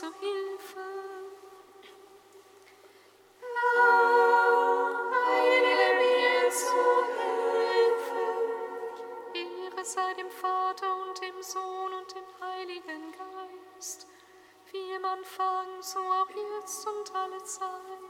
zu Hilfe. Eile mir zu Hilfe. Ehre sei dem Vater und dem Sohn und dem Heiligen Geist, wie im Anfang, so auch jetzt und alle Zeit.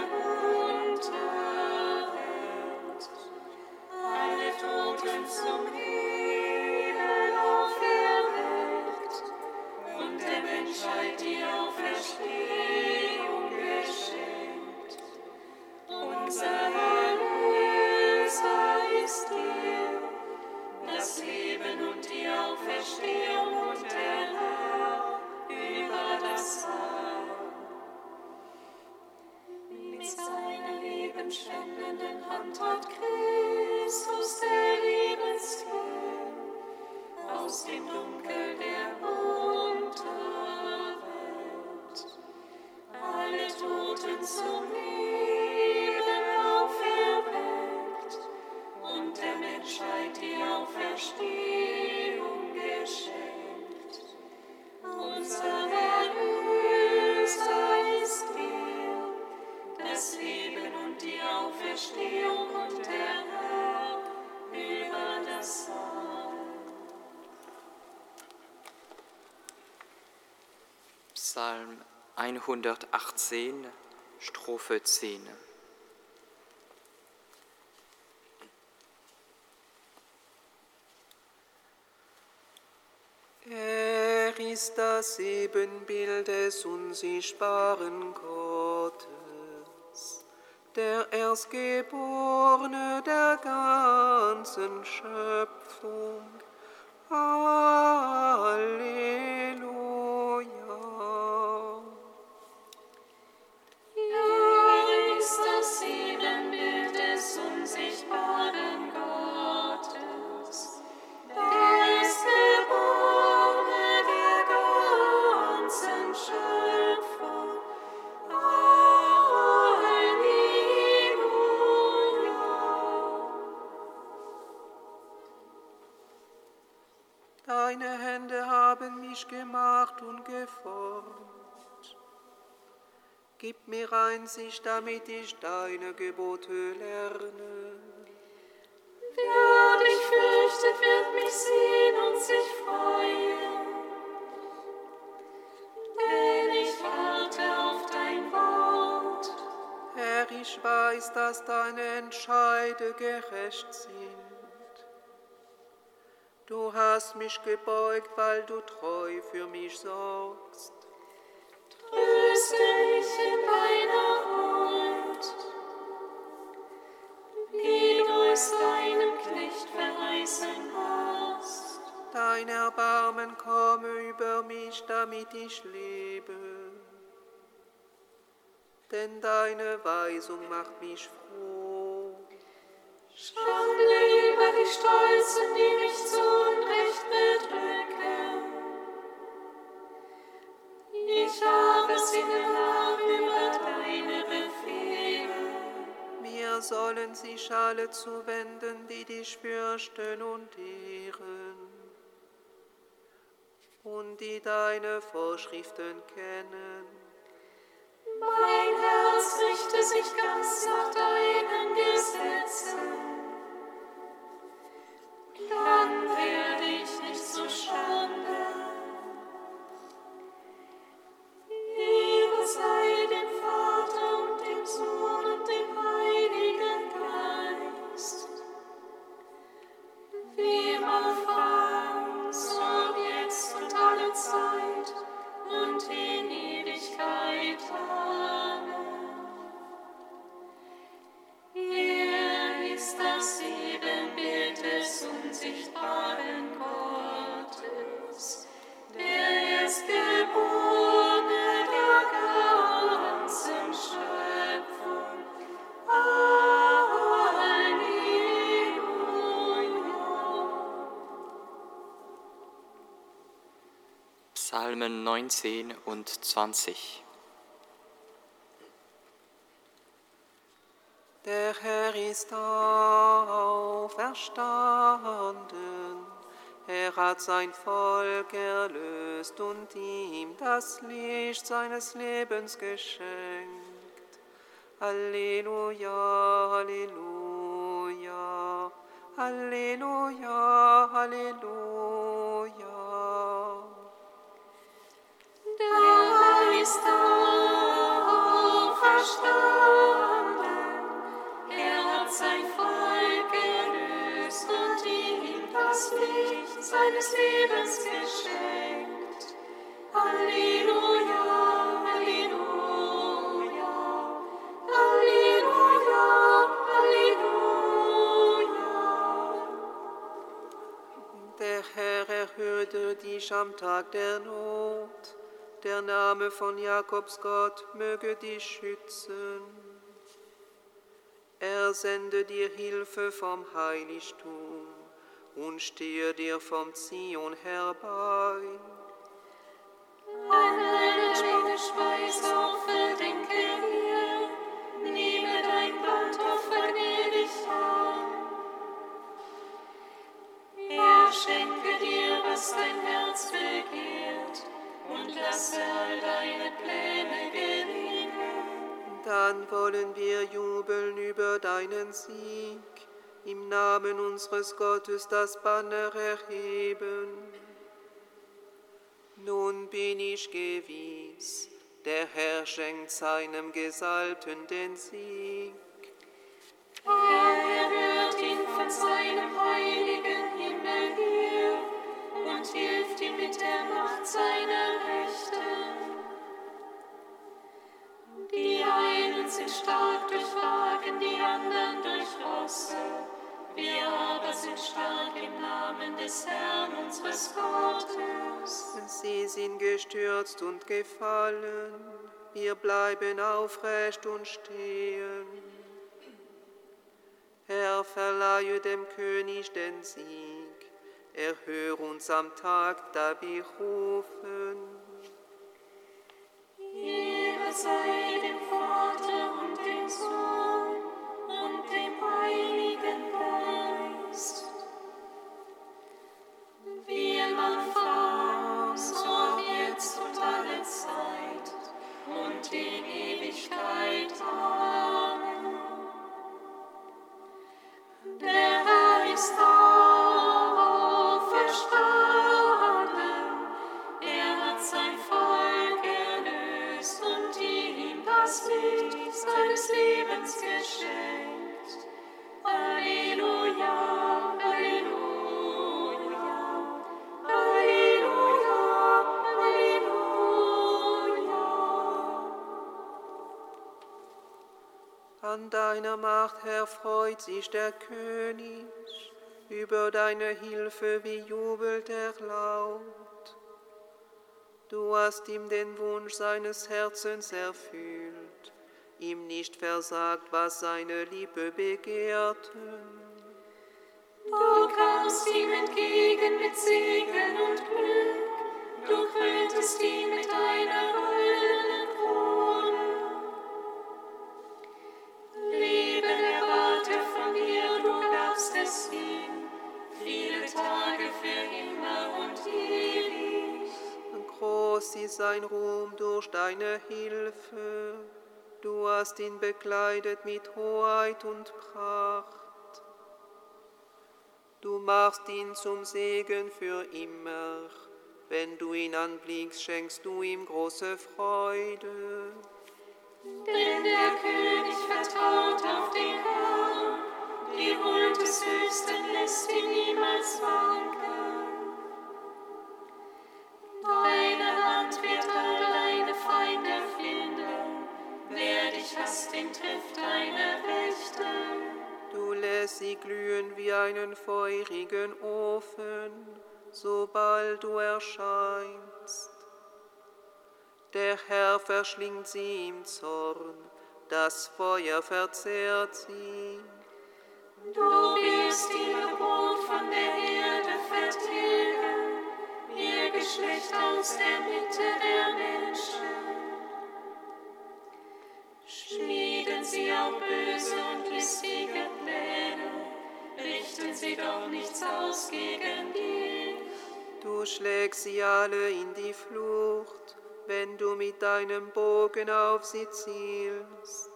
118, Strophe 10. Er ist das Ebenbild des unsichtbaren Gottes, der Erstgeborene der ganzen Schöpfung. Amen. Einsicht, damit ich deine Gebote lerne. Wer dich fürchtet, wird mich sehen und sich freuen. Denn ich warte auf dein Wort. Herr, ich weiß, dass deine Entscheide gerecht sind. Du hast mich gebeugt, weil du treu für mich sorgst. Ich lebe. Denn deine Weisung macht mich froh. Schande über die Stolzen, die mich zu Unrecht bedrücken. Ich aber singe nach über deine Befehle. Mir sollen sich alle zuwenden, die dich fürchten und ehren und die deine Vorschriften kennen. Mein Herz richte Psalmen 19 und 20. Der Herr ist auferstanden. Er hat sein Volk erlöst und ihm das Licht seines Lebens geschenkt. Halleluja, Halleluja, Halleluja, Halleluja. Der ist auferstanden. Er hat sein Volk erlöst und ihm das Licht seines Lebens geschenkt. Halleluja. Der Herr erhöhte dich am Tag der Not. Der Name von Jakobs Gott möge dich schützen. Er sende dir Hilfe vom Heiligtum und stehe dir vom Zion herbei. Eine schöne Speisopfer denke dir, nehme dein Brandopfer gnädig an. Er schenke dir, was dein Herz begehrt, und lasse all deine Pläne gelingen. Dann wollen wir jubeln über deinen Sieg, im Namen unseres Gottes das Banner erheben. Nun bin ich gewiss, der Herr schenkt seinem Gesalbten den Sieg. Er erhört ihn von seinem heiligen Namen des Herrn unseres Gottes. Sie sind gestürzt und gefallen, wir bleiben aufrecht und stehen. Herr, verleihe dem König den Sieg, erhöre uns am Tag, da wir rufen. Ehre sei dem Vater und dem Sohn und dem Heiligen erfreut sich der König, über deine Hilfe wie jubelt er laut. Du hast ihm den Wunsch seines Herzens erfüllt, ihm nicht versagt, was seine Liebe begehrten. Du kamst ihm entgegen mit Segen und Glück, du krönst ihn mit deiner goldenen sein Ruhm durch deine Hilfe, du hast ihn bekleidet mit Hoheit und Pracht. Du machst ihn zum Segen für immer. Wenn du ihn anblickst, schenkst du ihm große Freude. Denn der König vertraut auf den Herrn, die Huld des Höchsten lässt ihn niemals wanken. Sie glühen wie einen feurigen Ofen, sobald du erscheinst. Der Herr verschlingt sie im Zorn, das Feuer verzehrt sie. Du wirst ihr Brot von der Erde vertilgen, ihr Geschlecht aus der Mitte der Menschen. Schmieden sie auch böse und listige Pläne, richten sie doch nichts aus gegen dich. Du schlägst sie alle in die Flucht, wenn du mit deinem Bogen auf sie zielst.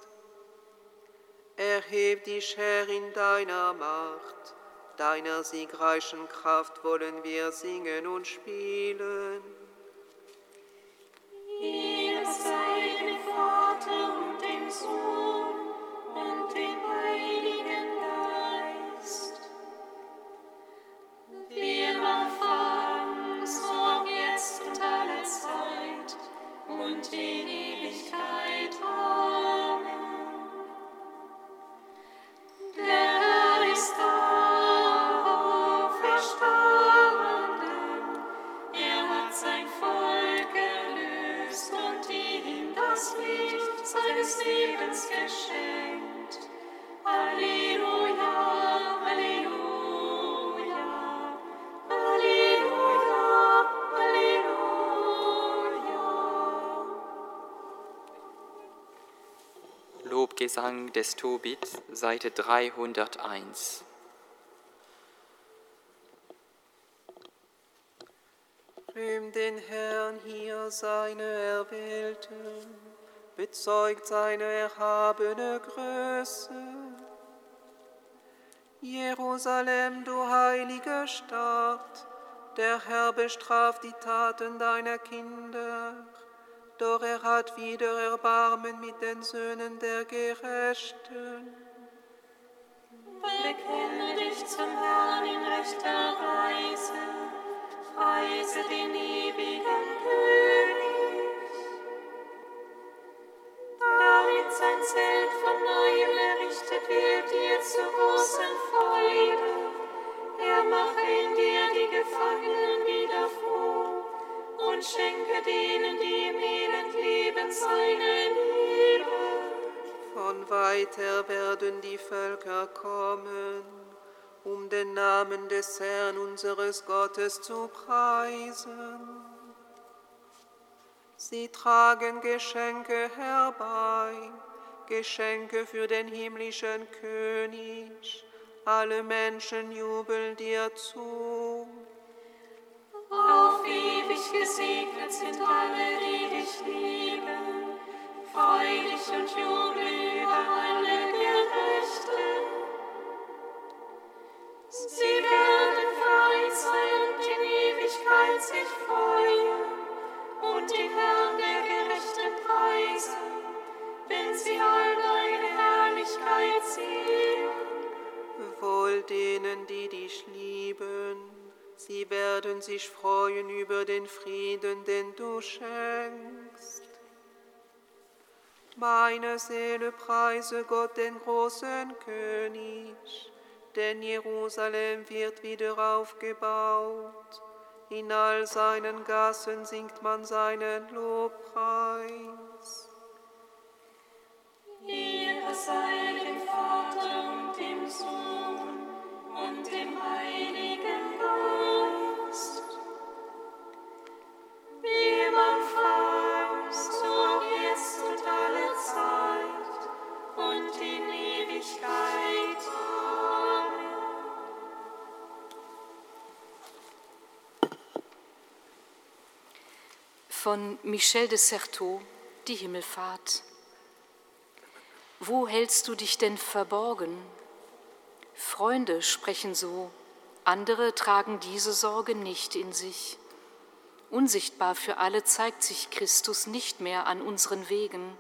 Erheb dich, Herr, in deiner Macht, deiner siegreichen Kraft wollen wir singen und spielen. Ehre sei dem Vater und dem Sohn und dem und Lobgesang des Tobit, Seite 301. Rühm den Herrn hier seine Erwählten, bezeugt seine erhabene Größe. Jerusalem, du heilige Stadt, der Herr bestraft die Taten deiner Kinder, doch er hat wieder Erbarmen mit den Söhnen der Gerechten. Bekenne dich zum Herrn in rechter Weise, preise den ewigen König. Damit sein Zelt von neuem errichtet wird dir zu großen Freude. Er mache in dir die Gefangenen wieder froh und schenke denen, die im Elend leben, seine Liebe. Von weit her werden die Völker kommen, um den Namen des Herrn unseres Gottes zu preisen. Sie tragen Geschenke herbei, Geschenke für den himmlischen König. Alle Menschen jubeln dir zu. Auf ewig gesegnet sind alle, die dich lieben. Freu dich und jubel über alle Gerechten. Sie werden vereint sein und in Ewigkeit sich freuen und den Herrn der Gerechten preisen, wenn sie all deine Herrlichkeit sehen. Wohl denen, die dich lieben, sie werden sich freuen über den Frieden, den du schenkst. Meine Seele preise Gott, den großen König, denn Jerusalem wird wieder aufgebaut. In all seinen Gassen singt man seinen Lobpreis. Ehre sei dem Vater Von Michel de Certeau, Die Himmelfahrt. Wo hältst du dich denn verborgen? Freunde sprechen so, andere tragen diese Sorge nicht in sich. Unsichtbar für alle zeigt sich Christus nicht mehr an unseren Wegen.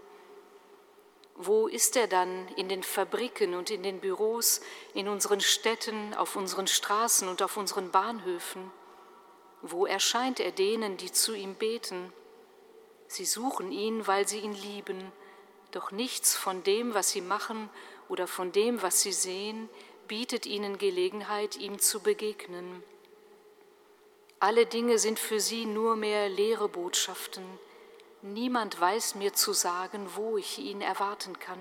Wo ist er dann in den Fabriken und in den Büros, in unseren Städten, auf unseren Straßen und auf unseren Bahnhöfen? Wo erscheint er denen, die zu ihm beten? Sie suchen ihn, weil sie ihn lieben, doch nichts von dem, was sie machen oder von dem, was sie sehen, bietet ihnen Gelegenheit, ihm zu begegnen. Alle Dinge sind für sie nur mehr leere Botschaften. Niemand weiß mir zu sagen, wo ich ihn erwarten kann.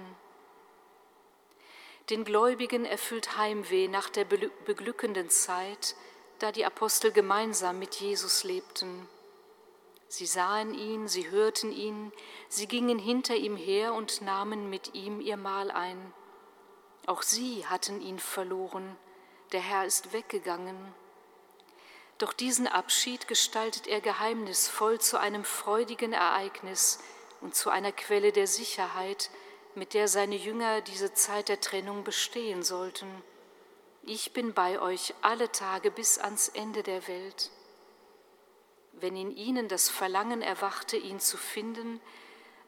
Den Gläubigen erfüllt Heimweh nach der beglückenden Zeit, da die Apostel gemeinsam mit Jesus lebten. Sie sahen ihn, sie hörten ihn, sie gingen hinter ihm her und nahmen mit ihm ihr Mahl ein. Auch sie hatten ihn verloren, der Herr ist weggegangen. Doch diesen Abschied gestaltet er geheimnisvoll zu einem freudigen Ereignis und zu einer Quelle der Sicherheit, mit der seine Jünger diese Zeit der Trennung bestehen sollten. Ich bin bei euch alle Tage bis ans Ende der Welt. Wenn in ihnen das Verlangen erwachte, ihn zu finden,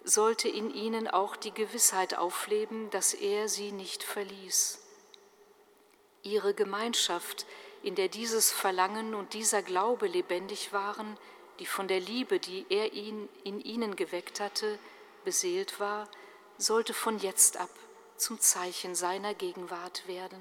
sollte in ihnen auch die Gewissheit aufleben, dass er sie nicht verließ. Ihre Gemeinschaft, in der dieses Verlangen und dieser Glaube lebendig waren, die von der Liebe, die er ihn in ihnen geweckt hatte, beseelt war, sollte von jetzt ab zum Zeichen seiner Gegenwart werden.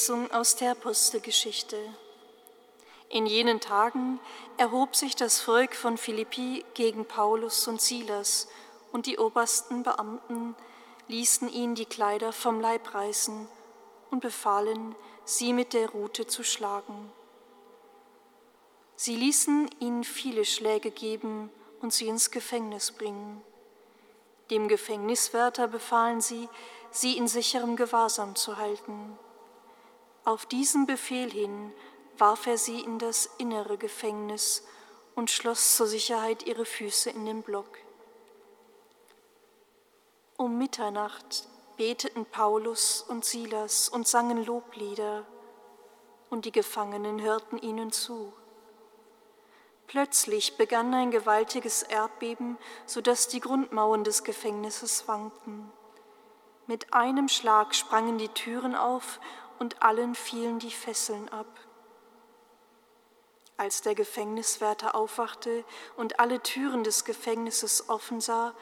Lesung aus der Apostelgeschichte. In jenen Tagen erhob sich das Volk von Philippi gegen Paulus und Silas, und die obersten Beamten ließen ihnen die Kleider vom Leib reißen und befahlen, sie mit der Rute zu schlagen. Sie ließen ihnen viele Schläge geben und sie ins Gefängnis bringen. Dem Gefängniswärter befahlen sie, sie in sicherem Gewahrsam zu halten. Auf diesen Befehl hin warf er sie in das innere Gefängnis und schloss zur Sicherheit ihre Füße in den Block. Um Mitternacht beteten Paulus und Silas und sangen Loblieder, und die Gefangenen hörten ihnen zu. Plötzlich begann ein gewaltiges Erdbeben, so dass die Grundmauern des Gefängnisses wankten. Mit einem Schlag sprangen die Türen auf und allen fielen die Fesseln ab. Als der Gefängniswärter aufwachte und alle Türen des Gefängnisses offen sah,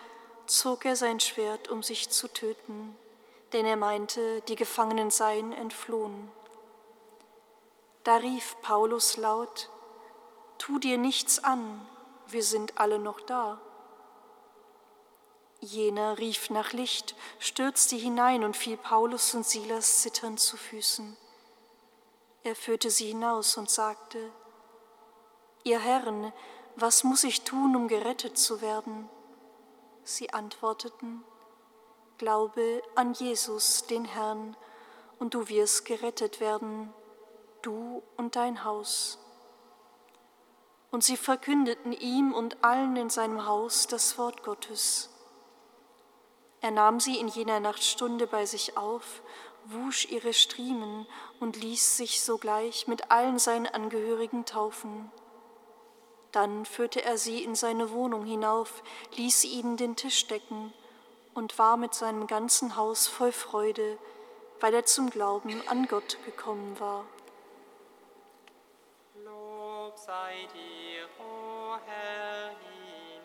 zog er sein Schwert, um sich zu töten, denn er meinte, die Gefangenen seien entflohen. Da rief Paulus laut, Tu dir nichts an, wir sind alle noch da. Jener rief nach Licht, stürzte hinein und fiel Paulus und Silas zitternd zu Füßen. Er führte sie hinaus und sagte, Ihr Herren, was muss ich tun, um gerettet zu werden? Sie antworteten, Glaube an Jesus, den Herrn, und du wirst gerettet werden, du und dein Haus. Und sie verkündeten ihm und allen in seinem Haus das Wort Gottes. Er nahm sie in jener Nachtstunde bei sich auf, wusch ihre Striemen und ließ sich sogleich mit allen seinen Angehörigen taufen. Dann führte er sie in seine Wohnung hinauf, ließ ihnen den Tisch decken und war mit seinem ganzen Haus voll Freude, weil er zum Glauben an Gott gekommen war. Lob sei dir, o oh Herr, in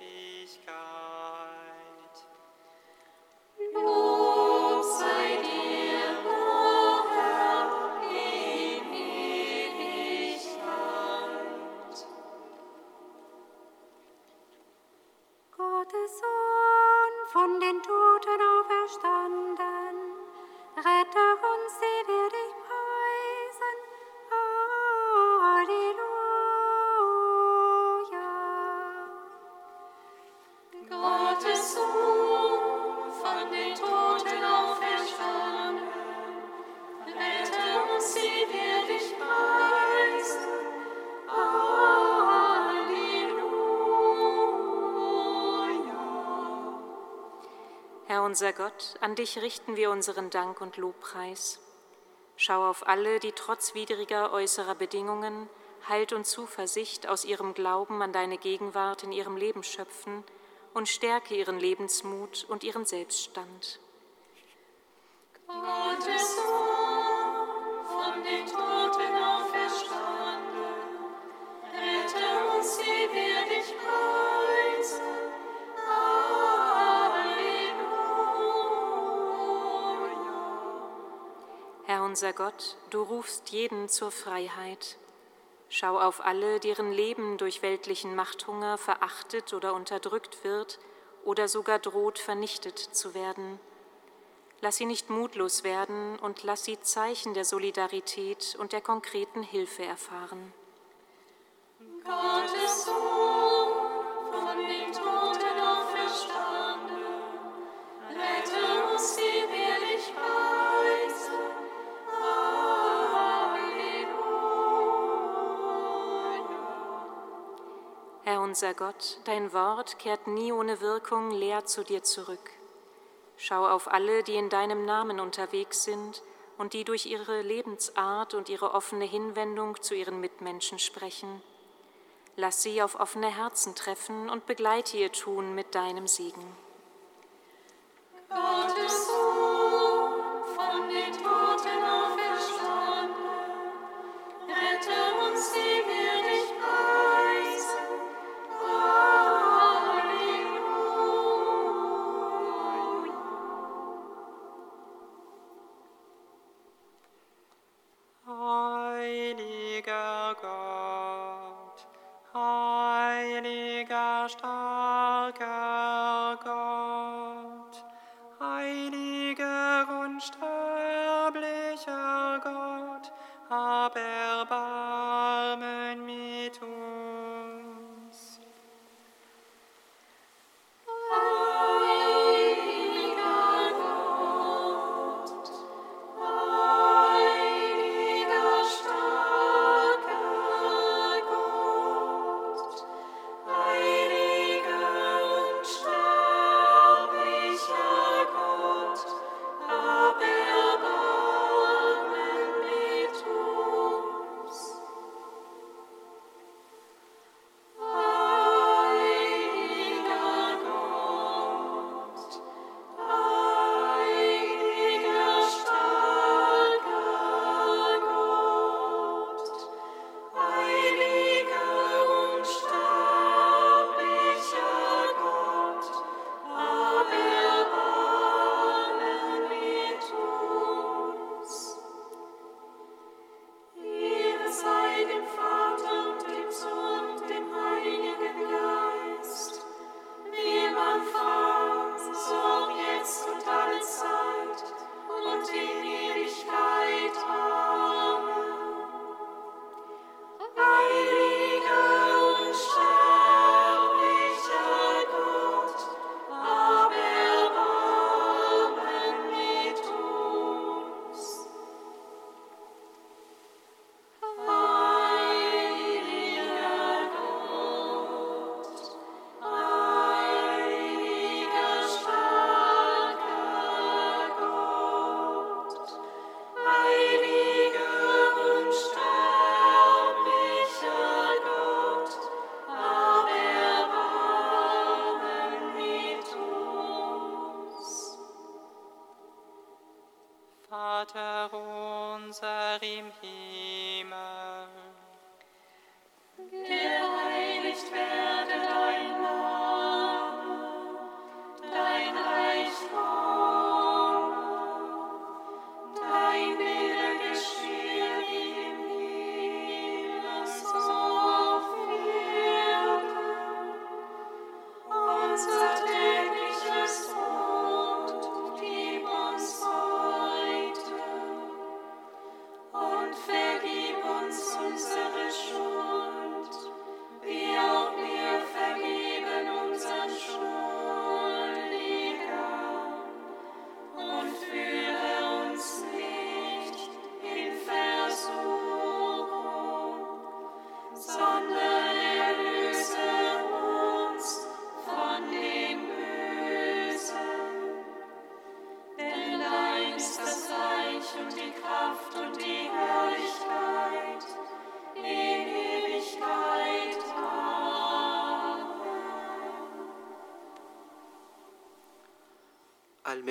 Ewigkeit. Den Toten auferstanden, rette uns, unser Gott, an dich richten wir unseren Dank und Lobpreis. Schau auf alle, die trotz widriger äußerer Bedingungen Halt und Zuversicht aus ihrem Glauben an deine Gegenwart in ihrem Leben schöpfen und stärke ihren Lebensmut und ihren Selbststand. Gottes Sohn, von den Toten auferstanden, rette uns, die wir dich preisen. Unser Gott, du rufst jeden zur Freiheit. Schau auf alle, deren Leben durch weltlichen Machthunger verachtet oder unterdrückt wird oder sogar droht vernichtet zu werden. Lass sie nicht mutlos werden und lass sie Zeichen der Solidarität und der konkreten Hilfe erfahren. Gottes Sohn, von den Toten auferstanden, unser Gott, dein Wort kehrt nie ohne Wirkung leer zu dir zurück. Schau auf alle, die in deinem Namen unterwegs sind und die durch ihre Lebensart und ihre offene Hinwendung zu ihren Mitmenschen sprechen. Lass sie auf offene Herzen treffen und begleite ihr Tun mit deinem Segen. Gottes Sohn, von den Toten auferstanden, rette uns, die wir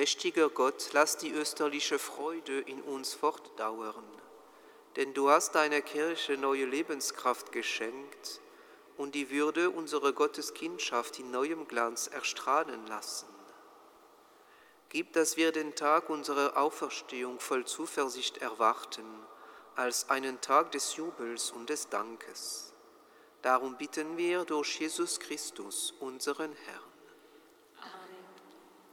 Allmächtiger Gott, lass die österliche Freude in uns fortdauern, denn du hast deiner Kirche neue Lebenskraft geschenkt und die Würde unserer Gotteskindschaft in neuem Glanz erstrahlen lassen. Gib, dass wir den Tag unserer Auferstehung voll Zuversicht erwarten, als einen Tag des Jubels und des Dankes. Darum bitten wir durch Jesus Christus, unseren Herrn.